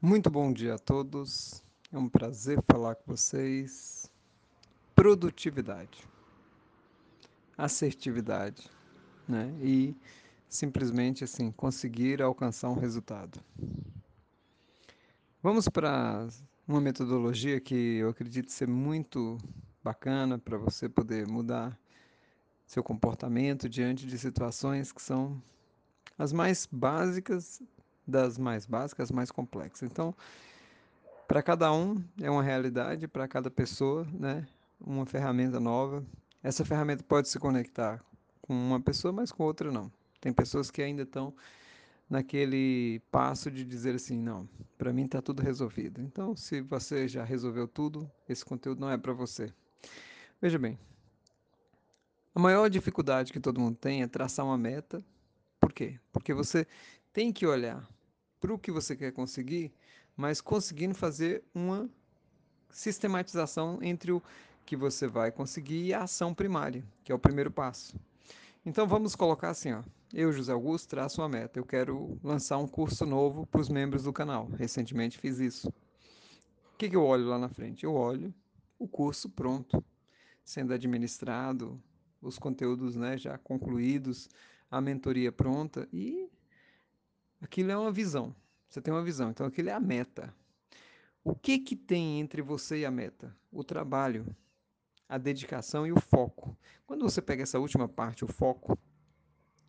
Muito bom dia a todos. É um prazer falar com vocês. Produtividade, assertividade, né? E simplesmente assim conseguir alcançar um resultado. Vamos para uma metodologia que eu acredito ser muito bacana para você poder mudar seu comportamento diante de situações que são as mais básicas das mais básicas, mais complexas. Então, para cada um é uma realidade, para cada pessoa, né? Uma ferramenta nova. Essa ferramenta pode se conectar com uma pessoa, mas com outra não. Tem pessoas que ainda estão naquele passo de dizer assim, não, para mim está tudo resolvido. Então, se você já resolveu tudo, esse conteúdo não é para você. Veja bem, a maior dificuldade que todo mundo tem é traçar uma meta. Por quê? Porque você tem que olhar para o que você quer conseguir mas conseguindo fazer uma sistematização entre o que você vai conseguir e a ação primária, que é o primeiro passo. Então vamos colocar assim, ó. Eu, José Augusto, traço uma meta. Eu quero lançar um curso novo para os membros do canal. Recentemente fiz isso. O que, que eu olho lá na frente? Eu olho o curso pronto, sendo administrado, os conteúdos né, já concluídos, a mentoria pronta e aquilo é uma visão. Você tem uma visão. Então aquilo é a meta. O que que tem entre você e a meta? O trabalho, a dedicação e o foco. Quando você pega essa última parte, o foco,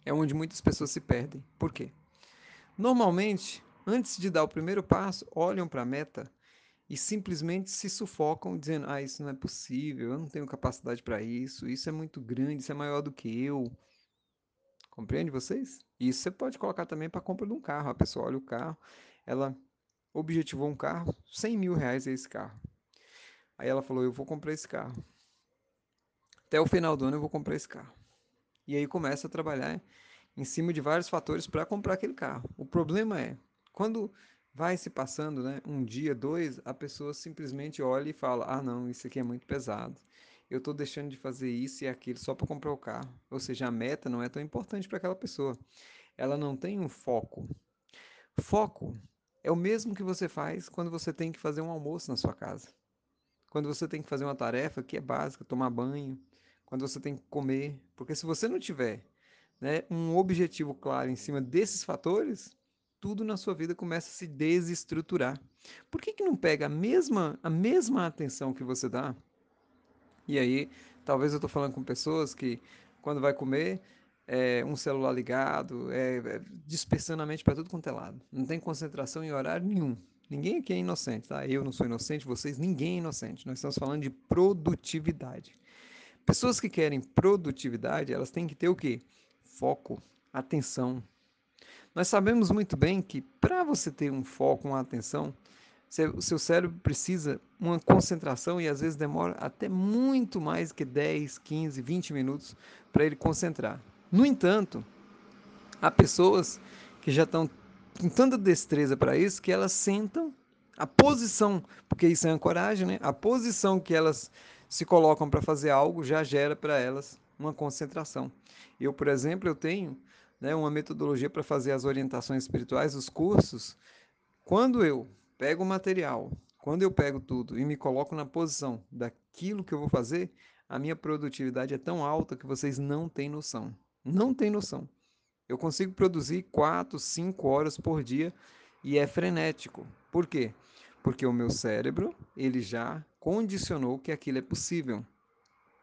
é onde muitas pessoas se perdem. Por quê? Normalmente, antes de dar o primeiro passo, olham para a meta e simplesmente se sufocam dizendo: "Ah, isso não é possível, eu não tenho capacidade para isso, isso é muito grande, isso é maior do que eu". Compreende vocês? Isso você pode colocar também para compra de um carro. A pessoa olha o carro, ela objetivou um carro, 100 mil reais é esse carro. Aí ela falou, eu vou comprar esse carro. Até o final do ano eu vou comprar esse carro. E aí começa a trabalhar em cima de vários fatores para comprar aquele carro. O problema é, quando vai se passando, né, um dia, dois, a pessoa simplesmente olha e fala, ah não, isso aqui é muito pesado eu estou deixando de fazer isso e aquilo só para comprar o carro. Ou seja, a meta não é tão importante para aquela pessoa. Ela não tem um foco. Foco é o mesmo que você faz quando você tem que fazer um almoço na sua casa. Quando você tem que fazer uma tarefa que é básica, tomar banho, quando você tem que comer. Porque se você não tiver né, um objetivo claro em cima desses fatores, tudo na sua vida começa a se desestruturar. Por que, que não pega a mesma, a mesma atenção que você dá e aí, talvez eu estou falando com pessoas que, quando vai comer, é um celular ligado, é, é dispersando a mente para tudo quanto é lado. Não tem concentração em horário nenhum. Ninguém aqui é inocente, tá? Eu não sou inocente, vocês, ninguém é inocente. Nós estamos falando de produtividade. Pessoas que querem produtividade, elas têm que ter o quê? Foco, atenção. Nós sabemos muito bem que para você ter um foco, uma atenção, o seu cérebro precisa uma concentração e às vezes demora até muito mais que 10, 15, 20 minutos para ele concentrar. No entanto, há pessoas que já estão com tanta destreza para isso que elas sentam a posição, porque isso é ancoragem, né? A posição que elas se colocam para fazer algo já gera para elas uma concentração. Eu, por exemplo, eu tenho né, uma metodologia para fazer as orientações espirituais, os cursos. Quando eu pego o material, quando eu pego tudo e me coloco na posição daquilo que eu vou fazer, a minha produtividade é tão alta que vocês não têm noção. Não têm noção. Eu consigo produzir 4, 5 horas por dia e é frenético. Por quê? Porque o meu cérebro, ele já condicionou que aquilo é possível.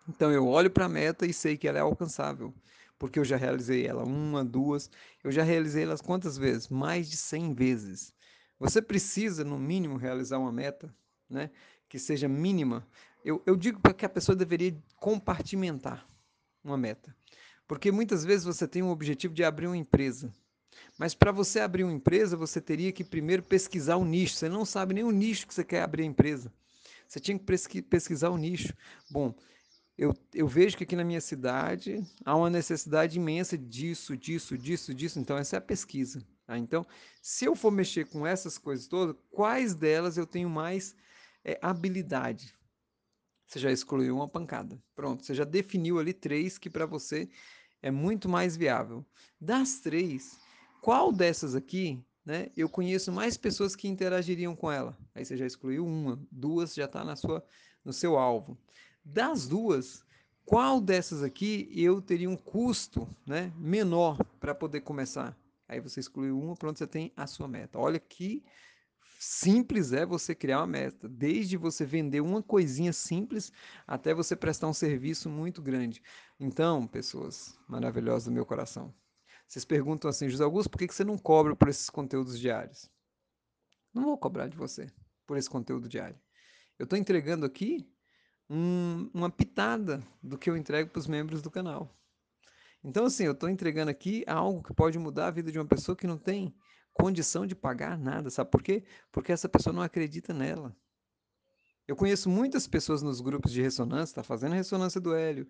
Então eu olho para a meta e sei que ela é alcançável, porque eu já realizei ela uma, duas, eu já realizei elas quantas vezes? Mais de 100 vezes. Você precisa, no mínimo, realizar uma meta, né? Que seja mínima. Eu, eu digo que a pessoa deveria compartimentar uma meta. Porque muitas vezes você tem o objetivo de abrir uma empresa. Mas para você abrir uma empresa, você teria que primeiro pesquisar o nicho. Você não sabe nem o nicho que você quer abrir a empresa. Você tinha que pesquisar o nicho. Bom, eu, eu vejo que aqui na minha cidade há uma necessidade imensa disso, disso, disso, disso. Então, essa é a pesquisa. Tá? Então, se eu for mexer com essas coisas todas, quais delas eu tenho mais é, habilidade? Você já excluiu uma pancada. Pronto, você já definiu ali três que para você é muito mais viável. Das três, qual dessas aqui né, eu conheço mais pessoas que interagiriam com ela. Aí você já excluiu uma, duas já está no seu alvo. Das duas, qual dessas aqui eu teria um custo né, menor para poder começar? Aí você excluiu uma, pronto, você tem a sua meta. Olha que simples é você criar uma meta, desde você vender uma coisinha simples até você prestar um serviço muito grande. Então, pessoas maravilhosas do meu coração, vocês perguntam assim, José Augusto, por que você não cobra por esses conteúdos diários? Não vou cobrar de você por esse conteúdo diário. Eu estou entregando aqui um, uma pitada do que eu entrego para os membros do canal. Então, assim, eu estou entregando aqui algo que pode mudar a vida de uma pessoa que não tem condição de pagar nada. Sabe por quê? Porque essa pessoa não acredita nela. Eu conheço muitas pessoas nos grupos de ressonância, está fazendo ressonância do hélio,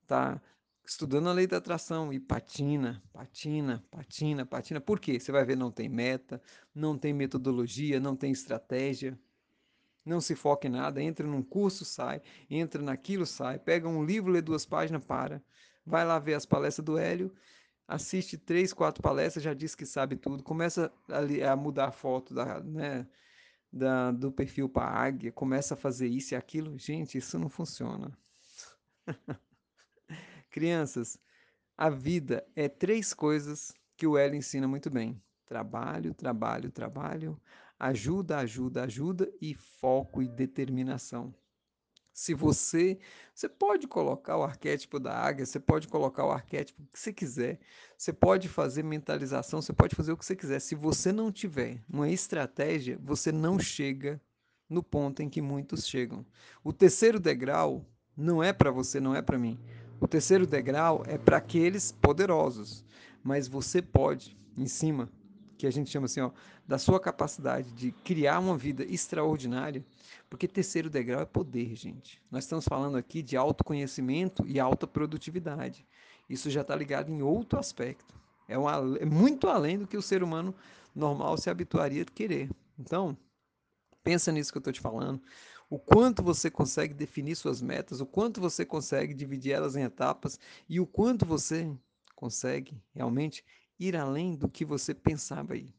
está estudando a lei da atração e patina, patina, patina, patina. Por quê? Você vai ver, não tem meta, não tem metodologia, não tem estratégia, não se foca em nada, entra num curso, sai, entra naquilo, sai, pega um livro, lê duas páginas, para, vai lá ver as palestras do Hélio, assiste três, quatro palestras, já diz que sabe tudo, começa a, a mudar a foto da, né, da, do perfil para águia, começa a fazer isso e aquilo. Gente, isso não funciona. Crianças, a vida é três coisas que o Hélio ensina muito bem: trabalho, trabalho, trabalho, ajuda, ajuda, ajuda e foco e determinação. Se você, você pode colocar o arquétipo da águia, você pode colocar o arquétipo que você quiser, você pode fazer mentalização, você pode fazer o que você quiser. Se você não tiver uma estratégia, você não chega no ponto em que muitos chegam. O terceiro degrau não é para você, não é para mim. O terceiro degrau é para aqueles poderosos, mas você pode, em cima, que a gente chama assim, ó, da sua capacidade de criar uma vida extraordinária, porque terceiro degrau é poder, gente. Nós estamos falando aqui de autoconhecimento e alta produtividade. Isso já está ligado em outro aspecto. É, uma, é muito além do que o ser humano normal se habituaria a querer. Então, pensa nisso que eu estou te falando o quanto você consegue definir suas metas, o quanto você consegue dividir elas em etapas e o quanto você consegue realmente ir além do que você pensava aí.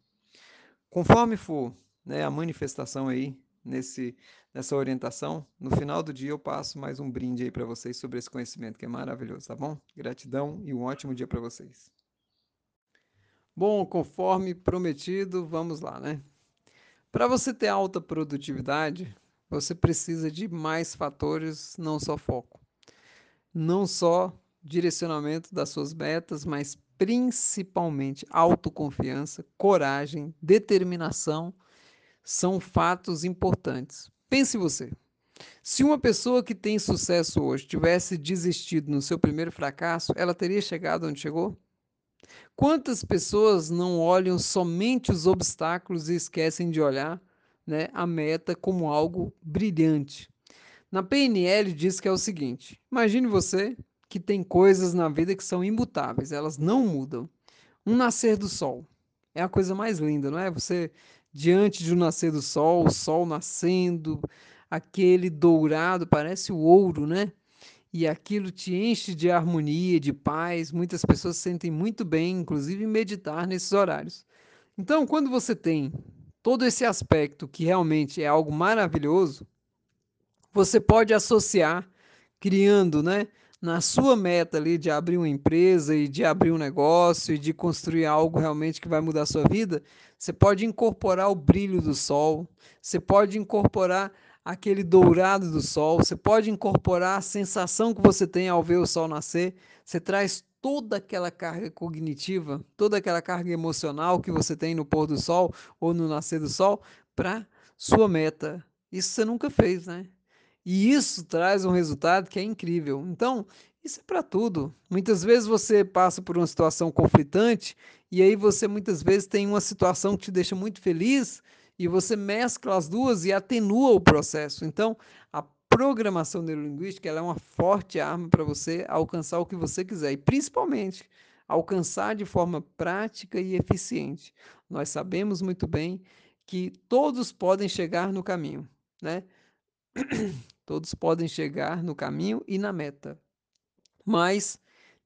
Conforme for né, a manifestação aí nesse nessa orientação, no final do dia eu passo mais um brinde aí para vocês sobre esse conhecimento que é maravilhoso, tá bom? Gratidão e um ótimo dia para vocês. Bom, conforme prometido, vamos lá, né? Para você ter alta produtividade, você precisa de mais fatores, não só foco. Não só direcionamento das suas metas, mas principalmente autoconfiança, coragem, determinação são fatos importantes. Pense você. Se uma pessoa que tem sucesso hoje tivesse desistido no seu primeiro fracasso, ela teria chegado onde chegou? Quantas pessoas não olham somente os obstáculos e esquecem de olhar né, a meta como algo brilhante. Na PNL diz que é o seguinte: imagine você que tem coisas na vida que são imutáveis, elas não mudam. Um nascer do sol é a coisa mais linda, não é? Você diante de um nascer do sol, o sol nascendo, aquele dourado, parece o ouro, né? E aquilo te enche de harmonia, de paz. Muitas pessoas se sentem muito bem, inclusive, meditar nesses horários. Então, quando você tem todo esse aspecto que realmente é algo maravilhoso, você pode associar criando, né, na sua meta ali de abrir uma empresa e de abrir um negócio e de construir algo realmente que vai mudar a sua vida, você pode incorporar o brilho do sol, você pode incorporar aquele dourado do sol, você pode incorporar a sensação que você tem ao ver o sol nascer, você traz toda aquela carga cognitiva, toda aquela carga emocional que você tem no pôr do sol ou no nascer do sol para sua meta. Isso você nunca fez, né? E isso traz um resultado que é incrível. Então, isso é para tudo. Muitas vezes você passa por uma situação conflitante e aí você muitas vezes tem uma situação que te deixa muito feliz e você mescla as duas e atenua o processo. Então, a programação neurolinguística é uma forte arma para você alcançar o que você quiser e principalmente alcançar de forma prática e eficiente. Nós sabemos muito bem que todos podem chegar no caminho, né? Todos podem chegar no caminho e na meta. Mas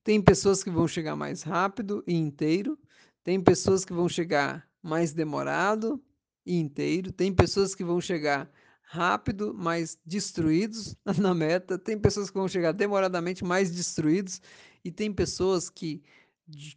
tem pessoas que vão chegar mais rápido e inteiro, tem pessoas que vão chegar mais demorado e inteiro, tem pessoas que vão chegar rápido, mas destruídos na meta, tem pessoas que vão chegar demoradamente, mais destruídos, e tem pessoas que,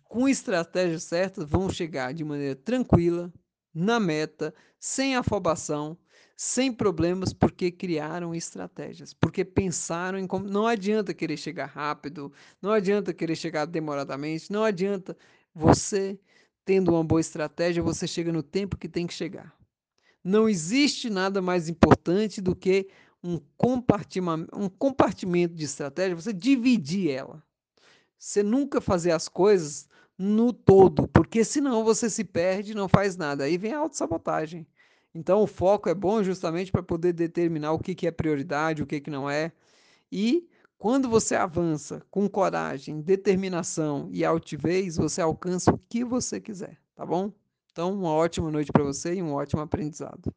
com estratégia certa, vão chegar de maneira tranquila, na meta, sem afobação, sem problemas, porque criaram estratégias, porque pensaram em como. Não adianta querer chegar rápido, não adianta querer chegar demoradamente, não adianta você tendo uma boa estratégia, você chega no tempo que tem que chegar. Não existe nada mais importante do que um compartimento, um compartimento de estratégia, você dividir ela. Você nunca fazer as coisas no todo, porque senão você se perde e não faz nada. Aí vem a autossabotagem. Então o foco é bom justamente para poder determinar o que, que é prioridade, o que, que não é. E quando você avança com coragem, determinação e altivez, você alcança o que você quiser, tá bom? Então, uma ótima noite para você e um ótimo aprendizado.